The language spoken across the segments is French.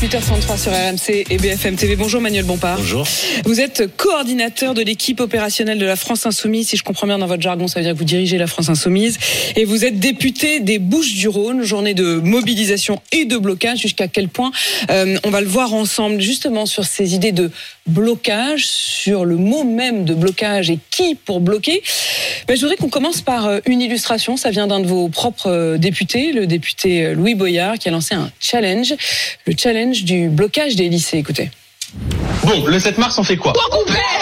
8h33 sur RMC et BFM TV. Bonjour Manuel Bompard. Bonjour. Vous êtes coordinateur de l'équipe opérationnelle de la France Insoumise. Si je comprends bien dans votre jargon, ça veut dire que vous dirigez la France Insoumise. Et vous êtes député des Bouches-du-Rhône, journée de mobilisation et de blocage. Jusqu'à quel point euh, On va le voir ensemble, justement, sur ces idées de blocage, sur le mot même de blocage et qui pour bloquer? Ben, je voudrais qu'on commence par euh, une illustration. Ça vient d'un de vos propres euh, députés, le député Louis Boyard, qui a lancé un challenge. Le challenge du blocage des lycées. Écoutez. Bon, le 7 mars, on fait quoi?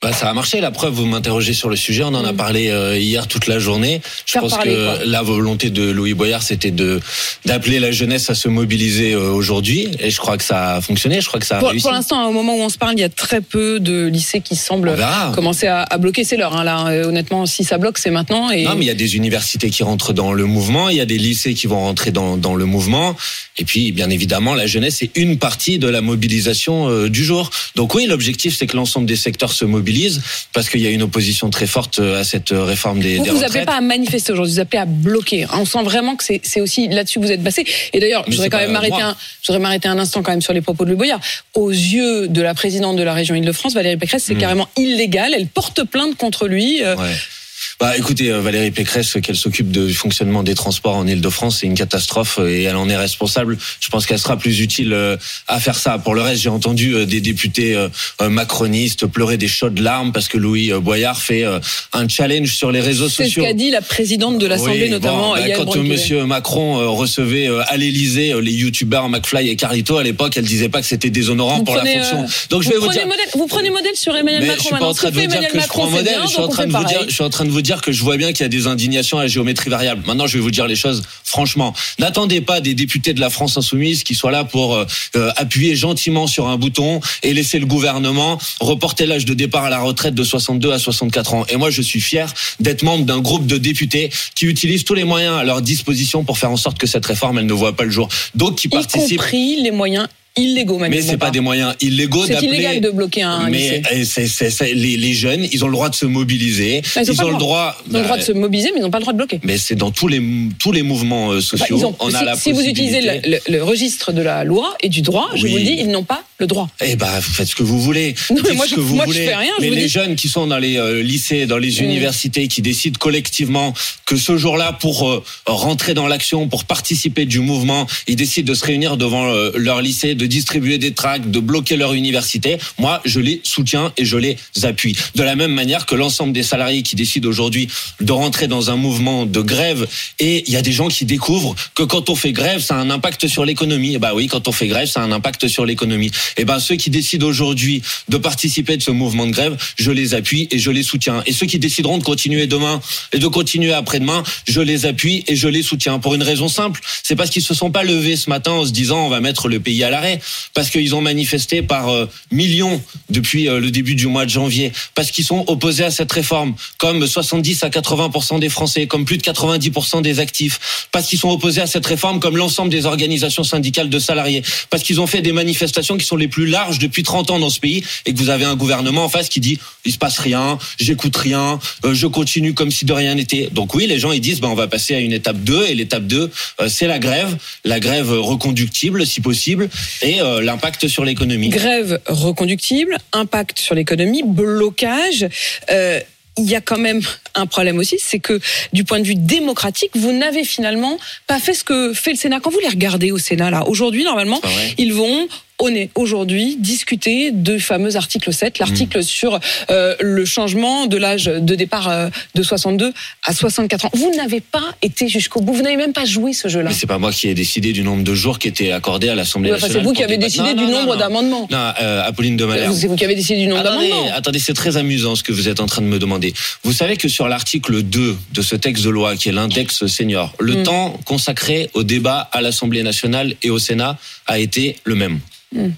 Bah, ça a marché. La preuve, vous m'interrogez sur le sujet. On en a parlé euh, hier toute la journée. Je Faire pense parler, que quoi. la volonté de Louis Boyard, c'était de d'appeler la jeunesse à se mobiliser euh, aujourd'hui. Et je crois que ça a fonctionné. Je crois que ça a Pour, réussi. pour l'instant, au moment où on se parle, il y a très peu de lycées qui semblent commencer à, à bloquer. C'est l'heure, hein, là. Euh, Honnêtement, si ça bloque, c'est maintenant. Et Non, mais il y a des universités qui rentrent dans le mouvement, il y a des lycées qui vont rentrer dans, dans le mouvement, et puis bien évidemment la jeunesse est une partie de la mobilisation euh, du jour. Donc oui, l'objectif c'est que l'ensemble des secteurs se mobilisent parce qu'il y a une opposition très forte euh, à cette euh, réforme des, vous, des vous retraites. appelez pas à manifester aujourd'hui, vous appelez à bloquer. On sent vraiment que c'est aussi là-dessus que vous êtes passé. Et d'ailleurs, je voudrais quand même m'arrêter un, je voudrais m'arrêter un instant quand même sur les propos de Louis Boyard. Aux yeux de la présidente de la région Île-de-France, Valérie Pécresse, c'est Mm. carrément illégal. Elle porte plainte contre lui. euh, Ouais. Bah écoutez, euh, Valérie Pécresse, qu'elle s'occupe du fonctionnement des transports en Ile-de-France, c'est une catastrophe euh, et elle en est responsable. Je pense qu'elle sera plus utile euh, à faire ça. Pour le reste, j'ai entendu euh, des députés euh, euh, macronistes pleurer des chaudes larmes parce que Louis euh, Boyard fait euh, un challenge sur les réseaux C'est ce sociaux. qu'a dit la présidente de l'Assemblée, Oui, notamment bon, bah, quand euh. Monsieur Macron euh, recevait euh, à l'Élysée euh, les youtubeurs McFly et Carlito à l'époque, elle disait pas que c'était déshonorant Vous pour prenez, la fonction. euh, Donc je vous vais vous dire. modèle, vous prenez modèle sur Emmanuel Macron je suis pas en train de vous dire que je prends modèle. Je suis en train de vous dire, je suis en train de vous dire que je vois bien qu'il y a des indignations à géométrie variable. Maintenant, je vais vous dire les choses franchement. N'attendez pas des députés de la France insoumise qui soient là pour euh, euh, appuyer gentiment sur un bouton et laisser le gouvernement reporter l'âge de départ à la retraite de 62 à 64 ans. Et moi, je suis fier d'être membre d'un groupe de députés qui utilisent tous les moyens à leur disposition pour faire en sorte que cette réforme, elle ne voit pas le jour. Donc, qui Y participent. compris les moyens illégaux, Mais c'est pas des moyens illégaux C'est illégal de bloquer un mais lycée. eh, les, les jeunes, ils ont le droit de se mobiliser. Ils ont le droit. Ils ont le droit de bah, se mobiliser, mais ils n'ont pas le droit de bloquer. Mais c'est dans tous les tous les mouvements euh, Bah, sociaux. ils ont- on a si la si vous utilisez le, le- le registre de la loi et du droit, je Oui. vous le dis, ils n'ont pas le droit. Eh ben, vous faites ce que vous voulez. Non, mais moi, ce je- que vous moi, je voulez. fais rien, mais les dis- jeunes qui sont dans les euh, lycées, dans les Mm. universités, qui décident collectivement que ce jour-là, pour euh, rentrer dans l'action, pour participer du mouvement, ils décident de se réunir devant euh, leur lycée, de distribuer des tracts, de bloquer leur université. Moi, je les soutiens et je les appuie. De la même manière que l'ensemble des salariés qui décident aujourd'hui de rentrer dans un mouvement de grève, et il y a des gens qui découvrent que quand on fait grève, ça a un impact sur l'économie. Bah oui, quand on fait grève, ça a un impact sur l'économie. Et ben ceux qui décident aujourd'hui de participer de ce mouvement de grève, je les appuie et je les soutiens. Et ceux qui décideront de continuer demain et de continuer après-demain, je les appuie et je les soutiens. Pour une raison simple, c'est parce qu'ils se sont pas levés ce matin en se disant on va mettre le pays à l'arrêt, parce qu'ils ont manifesté par euh, millions depuis euh, le début du mois de janvier, parce qu'ils sont opposés à cette réforme, comme 70 à 80% des Français, comme plus de 90% des actifs, parce qu'ils sont opposés à cette réforme, comme l'ensemble des organisations syndicales de salariés, parce qu'ils ont fait des manifestations qui sont les plus larges depuis 30 ans dans ce pays, et que vous avez un gouvernement en face qui dit il se passe rien, j'écoute rien, euh, je continue comme si de rien n'était. Donc oui, les gens ils disent ben on va passer à une étape 2 et l'étape 2 euh, c'est la grève, la grève reconductible si possible et euh, l'impact sur l'économie. Grève reconductible, impact sur l'économie, blocage. il y a quand même un problème aussi, c'est que du point de vue démocratique, vous n'avez finalement pas fait ce que fait le Sénat. Quand vous les regardez au Sénat, là, aujourd'hui, normalement, ils vont on est aujourd'hui discuter du fameux article 7, l'article sur euh, le changement de l'âge de départ euh, de 62 à 64 ans. Vous n'avez pas été jusqu'au bout, vous n'avez même pas joué ce jeu-là. C'est pas moi qui ai décidé du nombre de jours qui étaient accordés à l'Assemblée enfin, nationale. c'est vous qui avez décidé Non, du non, nombre d'amendements. Non, euh, Apolline de Malherbe. C'est vous qui avez décidé du nombre d'amendements. attendez, c'est très amusant ce que vous êtes en train de me demander. Vous savez que sur l'article 2 de ce texte de loi, qui est l'index senior, le Mm. temps consacré au débat à l'Assemblée nationale et au Sénat a été le même. Il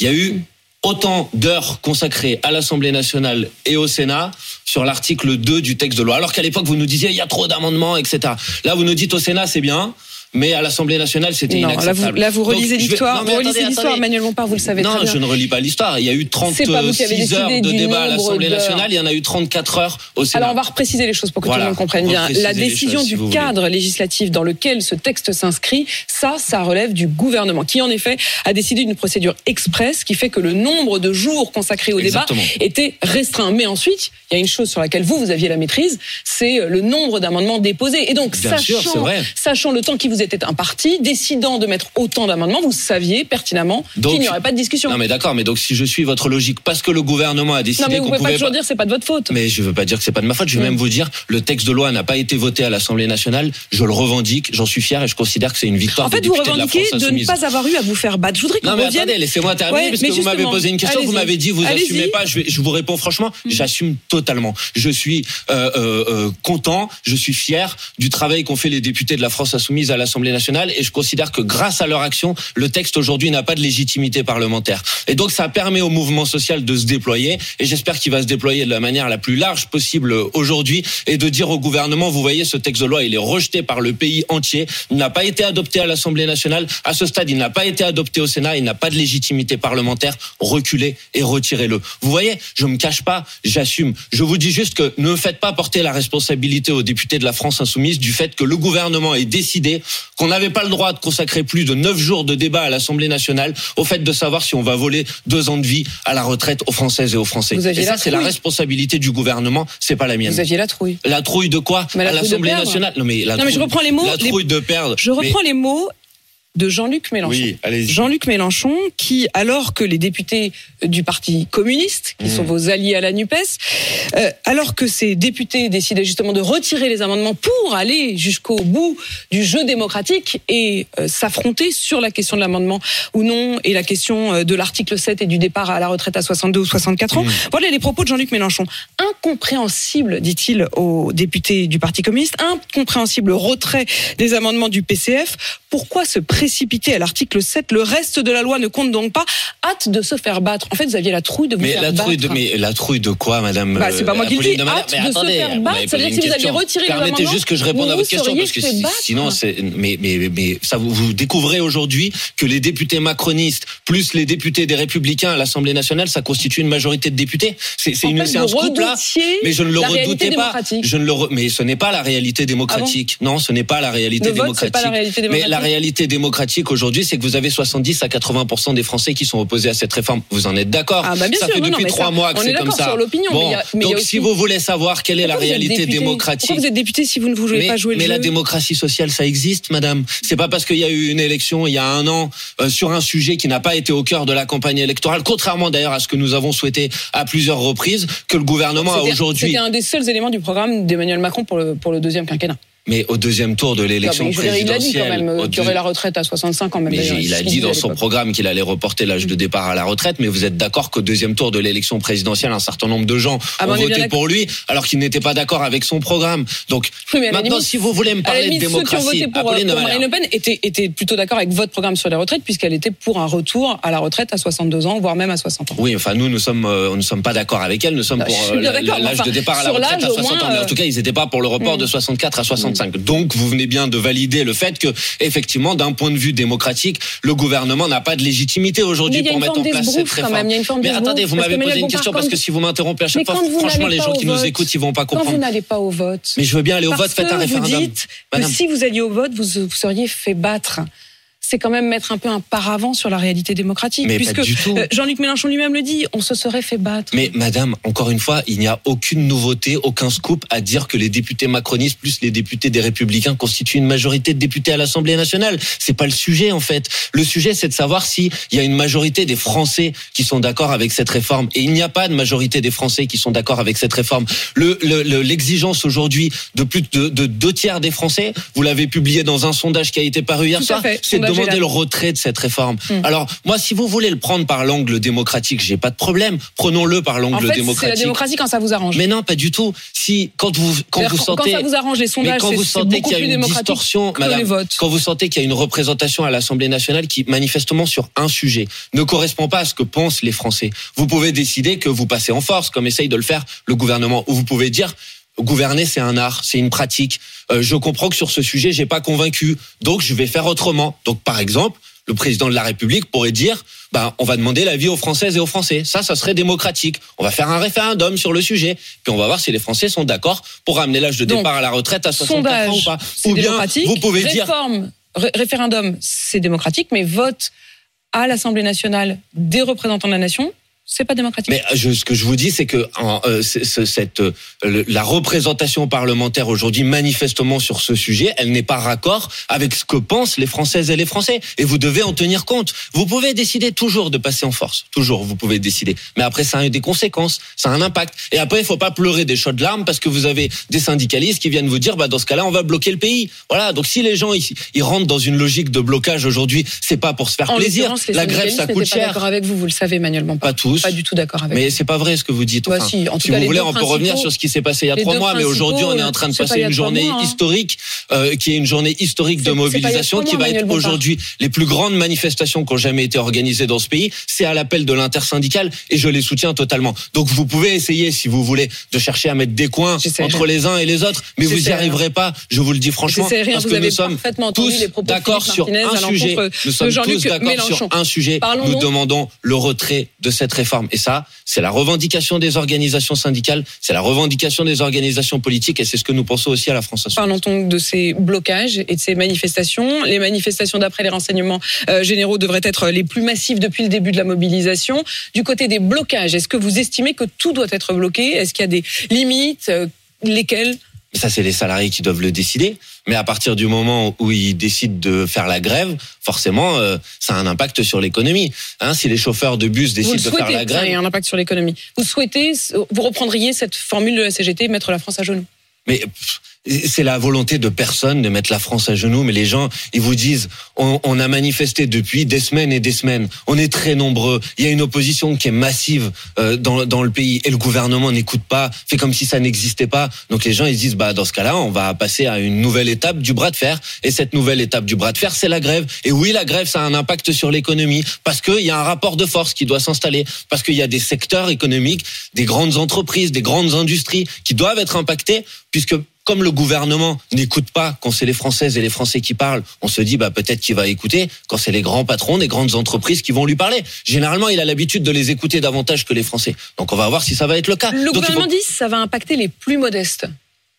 y a eu autant d'heures consacrées à l'Assemblée nationale et au Sénat sur l'article 2 du texte de loi. Alors qu'à l'époque, vous nous disiez, il y a trop d'amendements, etc. Là, vous nous dites au Sénat, c'est bien. Mais à l'Assemblée nationale, c'était Non, là vous, inacceptable. là, vous relisez l'histoire. Non, Vous relisez l'histoire. Emmanuel Montard, vous le savez Non, très bien. je ne relis pas l'histoire. Il y a eu C'est pas vous qui avez 36 heures de débat à l'Assemblée nationale. Il y en a eu 34 heures au Sénat. Alors on va repréciser les choses pour que Voilà. tout le monde comprenne bien. La décision choses, si du voulez. cadre législatif dans lequel ce texte s'inscrit, ça, ça relève du gouvernement, qui en effet a décidé d'une procédure express qui fait que le nombre de jours consacrés au Exactement. débat était restreint. Mais ensuite, il y a une chose sur laquelle vous, vous aviez la maîtrise, c'est le nombre d'amendements déposés. Et donc, Bien sûr, sachant, vrai. sachant le temps qui vous était imparti, décidant de mettre autant d'amendements, vous saviez pertinemment qu'il n'y aurait pas de discussion. Non, mais d'accord. Mais donc, si je suis votre logique, parce que le gouvernement a décidé Non, mais vous pouvez pas toujours dire c'est pas de votre faute. Mais je veux pas dire que c'est pas de ma faute. Je vais Mm. même vous dire, le texte de loi n'a pas été voté à l'Assemblée nationale. Je le revendique. J'en suis fier et je considère que c'est une victoire En fait, vous de revendiquez France de ne pas avoir eu à vous faire battre. Je voudrais qu'on Non mais revienne. attendez, laissez-moi terminer Ouais, parce mais que vous m'avez posé une question, vous m'avez dit vous assumez pas. Je, vais, je vous réponds franchement, j'assume totalement. Je suis euh, euh, euh, content, je suis fier du travail qu'ont fait les députés de la France insoumise à l'Assemblée nationale et je considère que grâce à leur action, le texte aujourd'hui n'a pas de légitimité parlementaire. Et donc ça permet au mouvement social de se déployer et j'espère qu'il va se déployer de la manière la plus large possible aujourd'hui et de dire au gouvernement, vous voyez, ce texte de loi, il est rejeté par le pays entier, il n'a pas été adopté à l'Assemblée nationale. À ce stade, il n'a pas été adopté au Sénat, il n'a pas de légitimité parlementaire. Reculez et retirez-le. Vous voyez, je me cache pas, j'assume. Je vous dis juste que ne faites pas porter la responsabilité aux députés de la France insoumise du fait que le gouvernement ait décidé qu'on n'avait pas le droit de consacrer plus de neuf jours de débat à l'Assemblée nationale au fait de savoir si on va voler deux ans de vie à la retraite aux Françaises et aux Français. Vous aviez Et ça, c'est la trouille. responsabilité du gouvernement, c'est pas la mienne. Vous aviez la trouille. La trouille de quoi Mais la À trouille l'Assemblée nationale Non mais la Non, mais je trouille- reprends les mots, La les- trouille de perdre. Je reprends Mais- les mots de Jean-Luc Mélenchon. Oui. Jean-Luc Mélenchon, qui, alors que les députés du Parti communiste, qui Mmh. sont vos alliés à la NUPES, euh, alors que ces députés décidaient justement de retirer les amendements pour aller jusqu'au bout du jeu démocratique et euh, s'affronter sur la question de l'amendement ou non et la question euh, de l'article 7 et du départ à la retraite à 62 ou 64 ans. Voilà les propos de Jean-Luc Mélenchon. Incompréhensible, dit-il aux députés du Parti communiste, incompréhensible retrait des amendements du PCF. Pourquoi se précipiter à l'article 7 Le reste de la loi ne compte donc pas. Hâte de se faire battre. En fait, vous aviez la trouille de vous Mais faire la battre. trouille de mais la trouille de quoi, Madame Bah, c'est pas moi qui le dis. Hâte Mais de se attendez, faire vous battre, ça veut dire que une vous aviez retiré Permettez juste que je réponde à votre question parce que si- battre. sinon c'est mais mais mais ça vous, vous découvrez aujourd'hui que les députés macronistes plus les députés des républicains à l'Assemblée nationale, ça constitue une majorité de députés. C'est une fait, vous scoop là. Mais je ne le redoutais pas. Je ne le re- mais ce n'est pas la réalité démocratique. non, ce n'est pas la réalité Le vote, c'est démocratique. pas la réalité Mais la réalité démocratique aujourd'hui, c'est que vous avez 70 à 80 des Français qui sont opposés à cette réforme. Vous en êtes d'accord Ah, bah, Ça sûr, fait non, depuis mais trois mois que c'est comme ça. sur l'opinion, mais Bon, mais donc aussi- si vous voulez savoir quelle est la Pourquoi vous réalité député démocratique, Pourquoi vous êtes député si vous ne voulez mais, pas jouer mais le la jeu démocratie sociale, ça existe, madame. C'est pas parce qu'il y a eu une élection il y a un an euh, sur un sujet qui n'a pas été au cœur de la campagne électorale, contrairement d'ailleurs à ce que nous avons souhaité à plusieurs reprises, que le gouvernement a aujourd'hui. C'était un des seuls éléments du programme d'Emmanuel Macron pour le, pour le deuxième quinquennat. Mais au deuxième tour de l'élection dire, il a dit quand présidentielle, même euh, qu'il y aurait la retraite à 65 ans. Même Mais il a dit dans son programme qu'il allait reporter l'âge de départ à la retraite, mais vous êtes d'accord qu'au deuxième tour de l'élection présidentielle, un certain nombre de gens Ah ont on voté pour lui, alors qu'ils n'étaient pas d'accord avec son programme. Donc Oui, maintenant, limite- si vous voulez me parler de limite, démocratie, pour, euh, Apolline de pour Marine. Le Pen étaient plutôt d'accord avec votre programme sur les retraites, puisqu'elle était pour un retour à la retraite à 62 ans, voire même à 60 ans. Oui, enfin nous, nous sommes, euh, nous ne sommes pas d'accord avec elle. Nous sommes Non, pour l'âge enfin, de départ à la retraite à l'âge, au 60 ans. Mais en tout cas, ils n'étaient pas pour le report Mm. de 64 à 65. Donc, vous venez bien de valider le fait que, effectivement, d'un point de vue démocratique, le gouvernement n'a pas de légitimité aujourd'hui pour mettre en place cette réforme. même. Mais attendez, vous m'avez posé une question parce que si vous m'interrompez à chaque fois, franchement, les gens qui nous écoutent, ils vont pas Quand vous comprendre. n'allez pas au vote, Mais je veux bien aller au vote, faites un référendum. Vous dites que si vous alliez au vote, vous seriez fait battre. C'est quand même mettre un peu un paravent sur la réalité démocratique. Mais puisque euh, Jean-Luc Mélenchon lui-même le dit, on se serait fait battre. Mais madame, encore une fois, il n'y a aucune nouveauté, aucun scoop à dire que les députés macronistes plus les députés des républicains constituent une majorité de députés à l'Assemblée nationale. C'est pas le sujet en fait. Le sujet c'est de savoir s'il y a une majorité des Français qui sont d'accord avec cette réforme. Et il n'y a pas de majorité des Français qui sont d'accord avec cette réforme. Le- le- le- L'exigence aujourd'hui de plus de, de deux tiers des Français, vous l'avez publié dans un sondage qui a été paru hier soir, c'est de demander le retrait de cette réforme. Hmm. Alors moi, si vous voulez le prendre par l'angle démocratique, j'ai pas de problème. Prenons-le par l'angle En fait, c'est la démocratique. démocratie quand ça vous arrange. Mais non, pas du tout. Si quand vous quand vous sentez quand ça vous arrange les mais sondages, quand vous sentez qu'il y a une démocratique distorsion, madame, quand vous sentez qu'il y a une représentation à l'Assemblée nationale qui manifestement sur un sujet ne correspond pas à ce que pensent les Français, vous pouvez décider que vous passez en force, comme essaye de le faire le gouvernement, ou vous pouvez dire gouverner c'est un art, c'est une pratique. Euh, je comprends que sur ce sujet j'ai pas convaincu, donc je vais faire autrement. Donc par exemple, le président de la République pourrait dire ben, on va demander l'avis aux Françaises et aux Français. Ça, ça serait démocratique. On va faire un référendum sur le sujet. Puis on va voir si les Français sont d'accord pour ramener l'âge de Donc, départ à la retraite à 64 ans ou pas. Ou bien, vous pouvez dire Réforme, ré- référendum, c'est démocratique, mais vote à l'Assemblée nationale des représentants de la nation, c'est pas démocratique. Mais je, ce que je vous dis, c'est que en, euh, cette, euh, le- la représentation parlementaire aujourd'hui, manifestement sur ce sujet, elle n'est pas raccord avec ce que pensent les Françaises et les Français. Et vous devez en tenir compte. Vous pouvez décider toujours de passer en force. Toujours, vous pouvez décider. Mais après, ça a des conséquences, ça a un impact. Et après, il faut pas pleurer des chaudes larmes parce que vous avez des syndicalistes qui viennent vous dire, bah, dans ce cas-là, on va bloquer le pays. Voilà. Donc, si les gens, ils, ils rentrent dans une logique de blocage aujourd'hui, c'est pas pour se faire en plaisir. La grève, ça coûte cher. avec vous, vous le savez, Emmanuel Bompard. Pas tous. Pas du tout d'accord avec Mais c'est pas vrai ce que vous dites. Bah Enfin, si, en tout si cas, vous voulez, on peut revenir sur ce qui s'est passé il y a trois mois, mais aujourd'hui, on est en train de passer une journée mois, hein. historique, euh, qui est une journée historique de mobilisation, qui mois, va être aujourd'hui les plus grandes manifestations qui ont jamais été organisées dans ce pays. C'est à l'appel de l'intersyndicale et je les soutiens totalement. Donc vous pouvez essayer, si vous voulez, de chercher à mettre des coins entre les uns et les autres, mais vous n'y arriverez pas. Je vous le dis franchement, J'essaierai, parce que nous sommes tous d'accord sur un sujet. Nous sommes tous d'accord sur un sujet. Nous demandons le retrait de cette réforme. Et ça, c'est la revendication des organisations syndicales, c'est la revendication des organisations politiques, et c'est ce que nous pensons aussi à la France. Parlons donc de ces blocages et de ces manifestations. Les manifestations, d'après les renseignements euh, généraux, devraient être les plus massives depuis le début de la mobilisation. Du côté des blocages, est-ce que vous estimez que tout doit être bloqué? Est-ce qu'il y a des limites Euh, Ça, c'est les salariés qui doivent le décider. Mais à partir du moment où ils décident de faire la grève, forcément, euh, ça a un impact sur l'économie. Hein, si les chauffeurs de bus décident de faire la ça grève, a un impact sur l'économie. Vous souhaitez, vous reprendriez cette formule de la CGT, mettre la France à genoux? Mais pff, c'est la volonté de personne de mettre la France à genoux. Mais les gens, ils vous disent, on, on a manifesté depuis des semaines et des semaines. On est très nombreux. Il y a une opposition qui est massive euh, dans, dans le pays et le gouvernement n'écoute pas, fait comme si ça n'existait pas. Donc les gens, ils se disent, bah dans ce cas-là, on va passer à une nouvelle étape du bras de fer. Et cette nouvelle étape du bras de fer, c'est la grève. Et oui, la grève, ça a un impact sur l'économie parce qu'il y a un rapport de force qui doit s'installer, parce qu'il y a des secteurs économiques, des grandes entreprises, des grandes industries qui doivent être impactés, puisque comme le gouvernement n'écoute pas quand c'est les Françaises et les Français qui parlent, on se dit bah peut-être qu'il va écouter quand c'est les grands patrons des grandes entreprises qui vont lui parler. Généralement, il a l'habitude de les écouter davantage que les Français. Donc on va voir si ça va être le cas. Le Donc, gouvernement faut- dit que ça va impacter les plus modestes.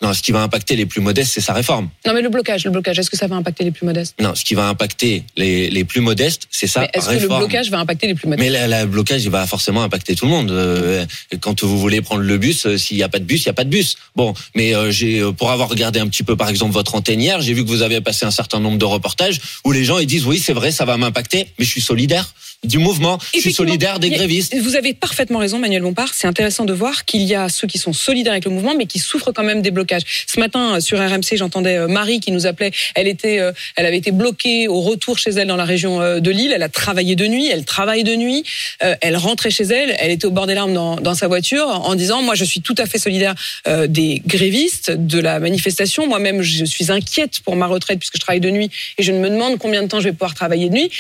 Non, ce qui va impacter les plus modestes, c'est sa réforme. Non, mais le blocage, le blocage, est-ce que ça va impacter les plus modestes? Non, ce qui va impacter les, les plus modestes, c'est sa Mais Est-ce que le blocage va impacter les plus modestes? Mais le blocage, il va forcément impacter tout le monde. Euh, quand vous voulez prendre le bus, euh, s'il n'y a pas de bus, il n'y a pas de bus. Bon, mais euh, j'ai, euh, pour avoir regardé un petit peu, par exemple, votre antenne hier, j'ai vu que vous avez passé un certain nombre de reportages où les gens ils disent oui, c'est vrai, ça va m'impacter, mais je suis solidaire du mouvement, je suis solidaire des grévistes. Vous avez parfaitement raison, Manuel Bompard. C'est intéressant de voir qu'il y a ceux qui sont solidaires avec le mouvement, mais qui souffrent quand même des blocages. Ce matin, euh, sur RMC, j'entendais euh, Marie qui nous appelait. Elle était, euh, elle avait été bloquée au retour chez elle dans la région de Lille. Elle a travaillé de nuit. Elle travaille de nuit. Elle rentrait chez elle. Elle était au bord des larmes dans, dans sa voiture en disant moi, je suis tout à fait solidaire des grévistes de la manifestation. Moi-même, je suis inquiète pour ma retraite puisque je travaille de nuit et je me demande combien de temps je vais pouvoir travailler de nuit.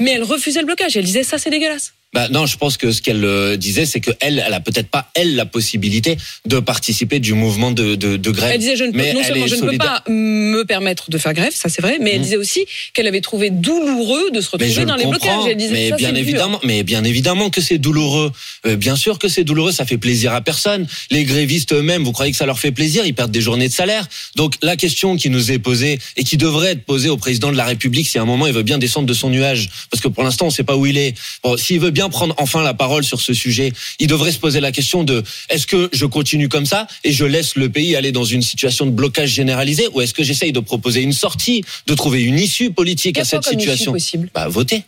Mais elle refusait le blocage. Elle disait ça, c'est dégueulasse. Bah non, je pense que ce qu'elle euh, disait, c'est que elle, elle a peut-être pas elle la possibilité de participer du mouvement de, de, de grève. Elle disait je ne peux, mais non elle seulement je ne peux pas me permettre de faire grève, ça c'est vrai, mais elle Mhm. disait aussi qu'elle avait trouvé douloureux de se retrouver dans le les blocages. Elle disait mais ça, bien dur. évidemment, mais bien évidemment que c'est douloureux. Euh, bien sûr que c'est douloureux, ça fait plaisir à personne. Les grévistes eux-mêmes, vous croyez que ça leur fait plaisir? Ils perdent des journées de salaire. Donc la question qui nous est posée et qui devrait être posée au président de la République, si à un moment il veut bien descendre de son nuage, parce que pour l'instant on ne sait pas où il est. Bon, s'il veut bien prendre enfin la parole sur ce sujet, il devrait se poser la question de est-ce que je continue comme ça et je laisse le pays aller dans une situation de blocage généralisé, ou est-ce que j'essaye de proposer une sortie, de trouver une issue politique à cette situation? possible. Bah, votez.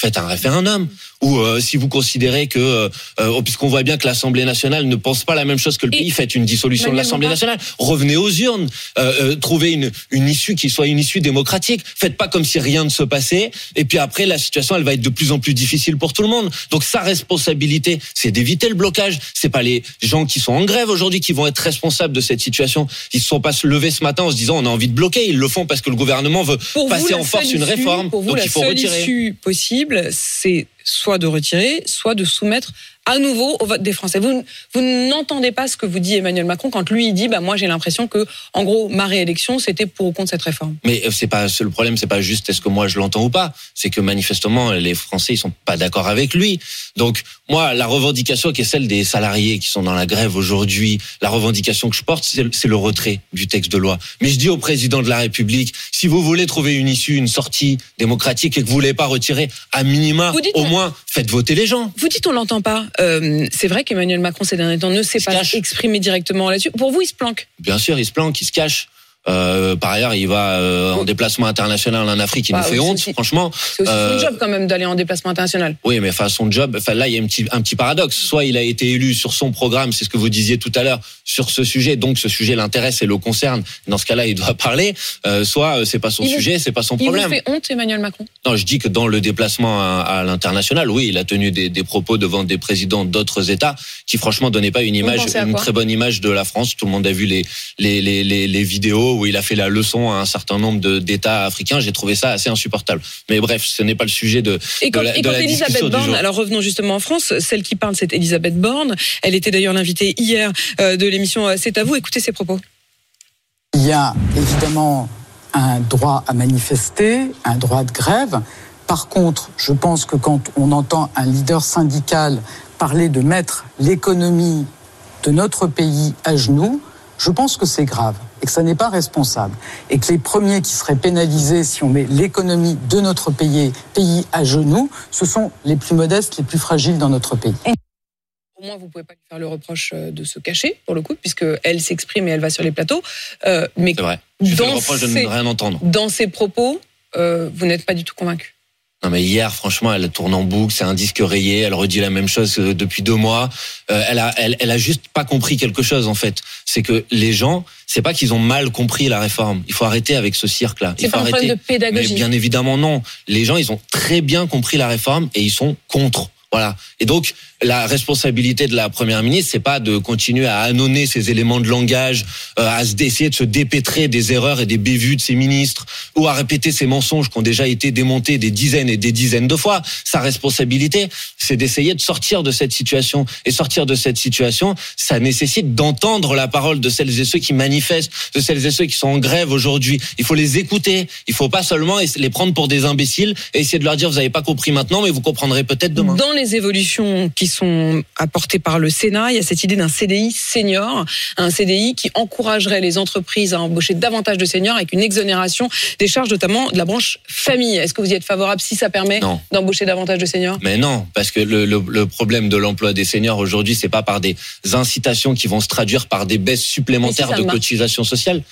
Faites un référendum. Ou euh, si vous considérez que, euh, euh, puisqu'on voit bien que l'Assemblée nationale ne pense pas la même chose que le pays, faites une dissolution de l'Assemblée nationale. Revenez aux urnes. Euh, euh, trouvez une, une issue qui soit une issue démocratique. Faites pas comme si rien ne se passait. Et puis après, la situation, elle va être de plus en plus difficile pour tout le monde. Donc sa responsabilité, c'est d'éviter le blocage. C'est pas les gens qui sont en grève aujourd'hui qui vont être responsables de cette situation. Ils se sont pas levés ce matin en se disant on a envie de bloquer. Ils le font parce que le gouvernement veut Pour passer vous, en force une réforme. Pour vous, Donc la il faut seule retirer. issue possible, c'est soit de retirer, soit de soumettre à nouveau au vote des Français. Vous, vous n'entendez pas ce que vous dit Emmanuel Macron quand lui il dit bah moi j'ai l'impression que en gros ma réélection c'était pour ou contre cette réforme. Mais euh, c'est pas le problème, c'est pas juste est-ce que moi je l'entends ou pas, c'est que manifestement les Français ils sont pas d'accord avec lui. Donc moi la revendication qui est celle des salariés qui sont dans la grève aujourd'hui, la revendication que je porte c'est le- retrait du texte de loi. Mais je dis au président de la République, si vous voulez trouver une issue, une sortie démocratique et que vous voulez pas retirer à minima, dites au moins faites voter les gens. Vous dites on l'entend pas. Euh, c'est vrai qu'Emmanuel Macron ces derniers temps ne s'est se pas cache. exprimé directement là-dessus. Pour vous il se planque. Bien sûr, il se planque, il se cache. Euh, par ailleurs, il va euh, en déplacement international en Afrique, il Bah, nous fait oui, honte, aussi- franchement. C'est aussi Euh, son job quand même d'aller en déplacement international. Oui, mais enfin son job, enfin là il y a un petit un petit paradoxe. Soit il a été élu sur son programme, c'est ce que vous disiez tout à l'heure sur ce sujet, donc ce sujet l'intéresse et le concerne. Dans ce cas-là, il doit parler. Euh, soit euh, c'est pas son Il sujet, c'est pas son Il problème. fait honte Emmanuel Macron? Non, je dis que dans le déplacement à, à l'international, oui, il a tenu des, des propos devant des présidents d'autres États qui franchement donnaient pas une image, une très bonne image de la France. Tout le monde a vu les les les les, les vidéos où il a fait la leçon à un certain nombre de- d'États africains. J'ai trouvé ça assez insupportable. Mais bref, ce n'est pas le sujet de Et quand, de la, et de quand la Elisabeth Borne, alors revenons justement en France, celle qui parle, c'est Elisabeth Borne. Elle était d'ailleurs l'invitée hier euh, de l'émission euh, C'est à vous. Écoutez ses propos. Il y a évidemment un droit à manifester, un droit de grève. Par contre, je pense que quand on entend un leader syndical parler de mettre l'économie de notre pays à genoux, je pense que c'est grave et que ça n'est pas responsable. Et que les premiers qui seraient pénalisés si on met l'économie de notre pays, pays à genoux, ce sont les plus modestes, les plus fragiles dans notre pays. Au moins, vous pouvez pas lui faire le reproche euh, de se cacher, pour le coup, puisque elle s'exprime et elle va sur les plateaux. Euh, mais C'est vrai. Je fais le dans reproche de ne ces, rien entendre. dans ses propos, euh, vous n'êtes pas du tout convaincu. Non mais hier, franchement, elle tourne en boucle, c'est un disque rayé, elle redit la même chose depuis deux mois. Euh, elle a, elle, elle a juste pas compris quelque chose en fait. C'est que les gens, c'est pas qu'ils ont mal compris la réforme. Il faut arrêter avec ce cirque-là. C'est pas un arrêter. problème de Mais pédagogie. bien évidemment non. Les gens, ils ont très bien compris la réforme et ils sont contre. Voilà. Et donc, la responsabilité de la première ministre, c'est pas de continuer à annoncer ces éléments de langage, euh, à essayer de se dépêtrer des erreurs et des bévues de ses ministres, ou à répéter ces mensonges qui ont déjà été démontés des dizaines et des dizaines de fois. Sa responsabilité, c'est d'essayer de sortir de cette situation. Et sortir de cette situation, ça nécessite d'entendre la parole de celles et ceux qui manifestent, de celles et ceux qui sont en grève aujourd'hui. Il faut les écouter. Il faut pas seulement les prendre pour des imbéciles et essayer de leur dire vous n'avez pas compris maintenant, mais vous comprendrez peut-être demain. Dans les évolutions qui sont apportées par le Sénat, il y a cette idée d'un CDI senior, un CDI qui encouragerait les entreprises à embaucher davantage de seniors avec une exonération des charges, notamment de la branche famille. Est-ce que vous y êtes favorable si ça permet d'embaucher davantage de seniors? Mais non, parce que le, le, le problème de l'emploi des seniors aujourd'hui, c'est pas par des incitations qui vont se traduire par des baisses supplémentaires si de cotisations sociales.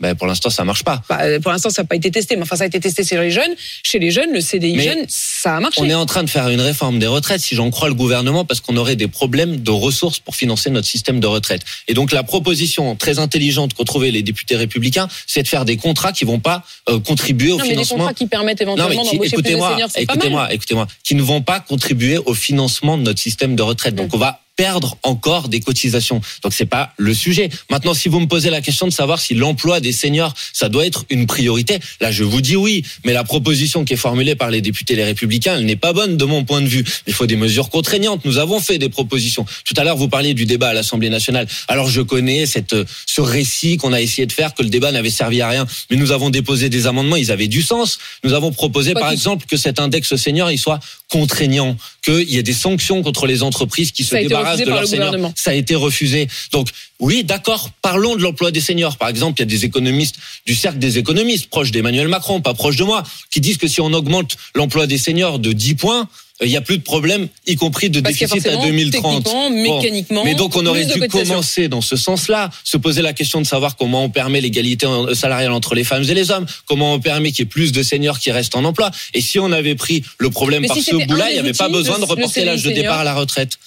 Ben pour l'instant, ça marche pas. Euh, Pour l'instant, ça n'a pas été testé, mais enfin, ça a été testé chez les jeunes. Chez les jeunes, le CDI Mais jeune, ça a marché. On est en train de faire une réforme des retraites, si j'en crois le gouvernement, parce qu'on aurait des problèmes de ressources pour financer notre système de retraite. Et donc la proposition très intelligente qu'ont trouvé les députés républicains, c'est de faire des contrats qui vont pas euh, contribuer au non, mais des financement. contrats qui permettent éventuellement d'embaucher plus de seniors, c'est pas mal. écoutez-moi, écoutez-moi, qui ne vont pas contribuer au financement de notre système de retraite. Donc Mm. on va perdre encore des cotisations. Donc c'est pas le sujet. Maintenant, si vous me posez la question de savoir si l'emploi des seniors, ça doit être une priorité, là je vous dis oui. Mais la proposition qui est formulée par les députés les Républicains, elle n'est pas bonne de mon point de vue. Il faut des mesures contraignantes. Nous avons fait des propositions. Tout à l'heure, vous parliez du débat à l'Assemblée nationale. Alors je connais cette ce récit qu'on a essayé de faire que le débat n'avait servi à rien, mais nous avons déposé des amendements, ils avaient du sens. Nous avons proposé, par exemple, que cet index senior il soit contraignant, qu'il y ait des sanctions contre les entreprises qui se débarrassent de leurs seniors. Ça a été refusé. Donc oui, d'accord. Parlons de l'emploi des seniors. Par exemple, il y a des économistes du cercle des économistes proches d'Emmanuel Macron, pas proches de moi, qui disent que si on augmente l'emploi des seniors de 10 points, il n'y a plus de problème, y compris de déficit à 2030. Mécaniquement, Mais donc on aurait dû commencer dans ce sens-là, se poser la question de savoir comment on permet l'égalité salariale entre les femmes et les hommes, comment on permet qu'il y ait plus de seniors qui restent en emploi. Et si on avait pris le problème par ce bout-là, il n'y avait pas besoin de reporter l'âge de départ à la retraite.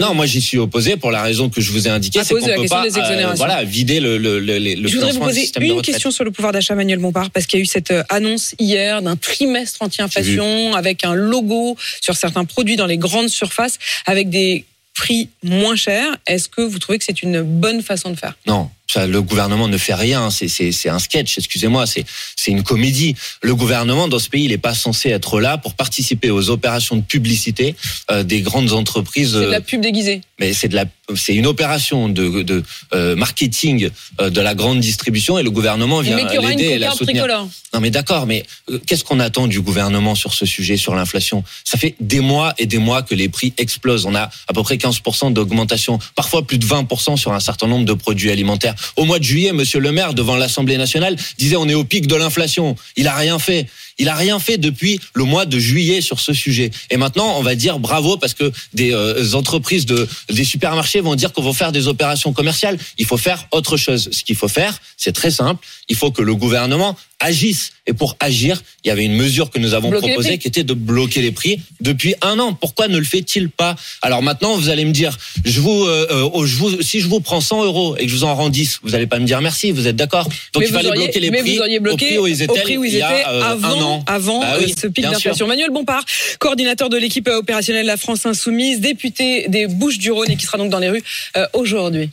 Non, moi j'y suis opposé pour la raison que je vous ai indiquée, c'est qu'on peut pas euh, voilà, vider le, le, le, le Je voudrais vous poser une question sur le pouvoir d'achat, Manuel Bompard, parce qu'il y a eu cette euh, annonce hier d'un trimestre anti-inflation avec un logo sur certains produits dans les grandes surfaces avec des prix moins chers. Est-ce que vous trouvez que c'est une bonne façon de faire? Non, le gouvernement ne fait rien, c'est un sketch, excusez-moi, c'est une comédie. Le gouvernement dans ce pays, il n'est pas censé être là pour participer aux opérations de publicité euh, des grandes entreprises. C'est de la pub déguisée. Mais c'est de la, c'est une opération de, de euh, marketing euh, de la grande distribution et le gouvernement vient l'aider et la soutenir. Tricolore. Non mais d'accord, mais qu'est-ce qu'on attend du gouvernement sur ce sujet, sur l'inflation? Ça fait des mois et des mois que les prix explosent. On a à peu près 15% d'augmentation, parfois plus de 20% sur un certain nombre de produits alimentaires. Au mois de juillet, Monsieur le Maire, devant l'Assemblée nationale, disait on est au pic de l'inflation. Il a rien fait. Il a rien fait depuis le mois de juillet sur ce sujet. Et maintenant, on va dire bravo parce que des euh, entreprises de des supermarchés vont dire qu'on va faire des opérations commerciales. Il faut faire autre chose. Ce qu'il faut faire, c'est très simple. Il faut que le gouvernement agisse. Et pour agir, il y avait une mesure que nous avons proposée qui était de bloquer les prix depuis un an. Pourquoi ne le fait-il pas? Alors maintenant, vous allez me dire, je vous, euh, euh je vous, si je vous prends 100 euros et que je vous en rends 10, vous allez pas me dire merci. Vous êtes d'accord? Donc il fallait bloquer les prix au prix où ils étaient, il y a euh, avant, an. Avant bah ce pic d'inflation. Manuel Bompard, coordinateur de l'équipe opérationnelle de la France Insoumise, député des Bouches-du-Rhône et qui sera donc dans les rues euh, aujourd'hui.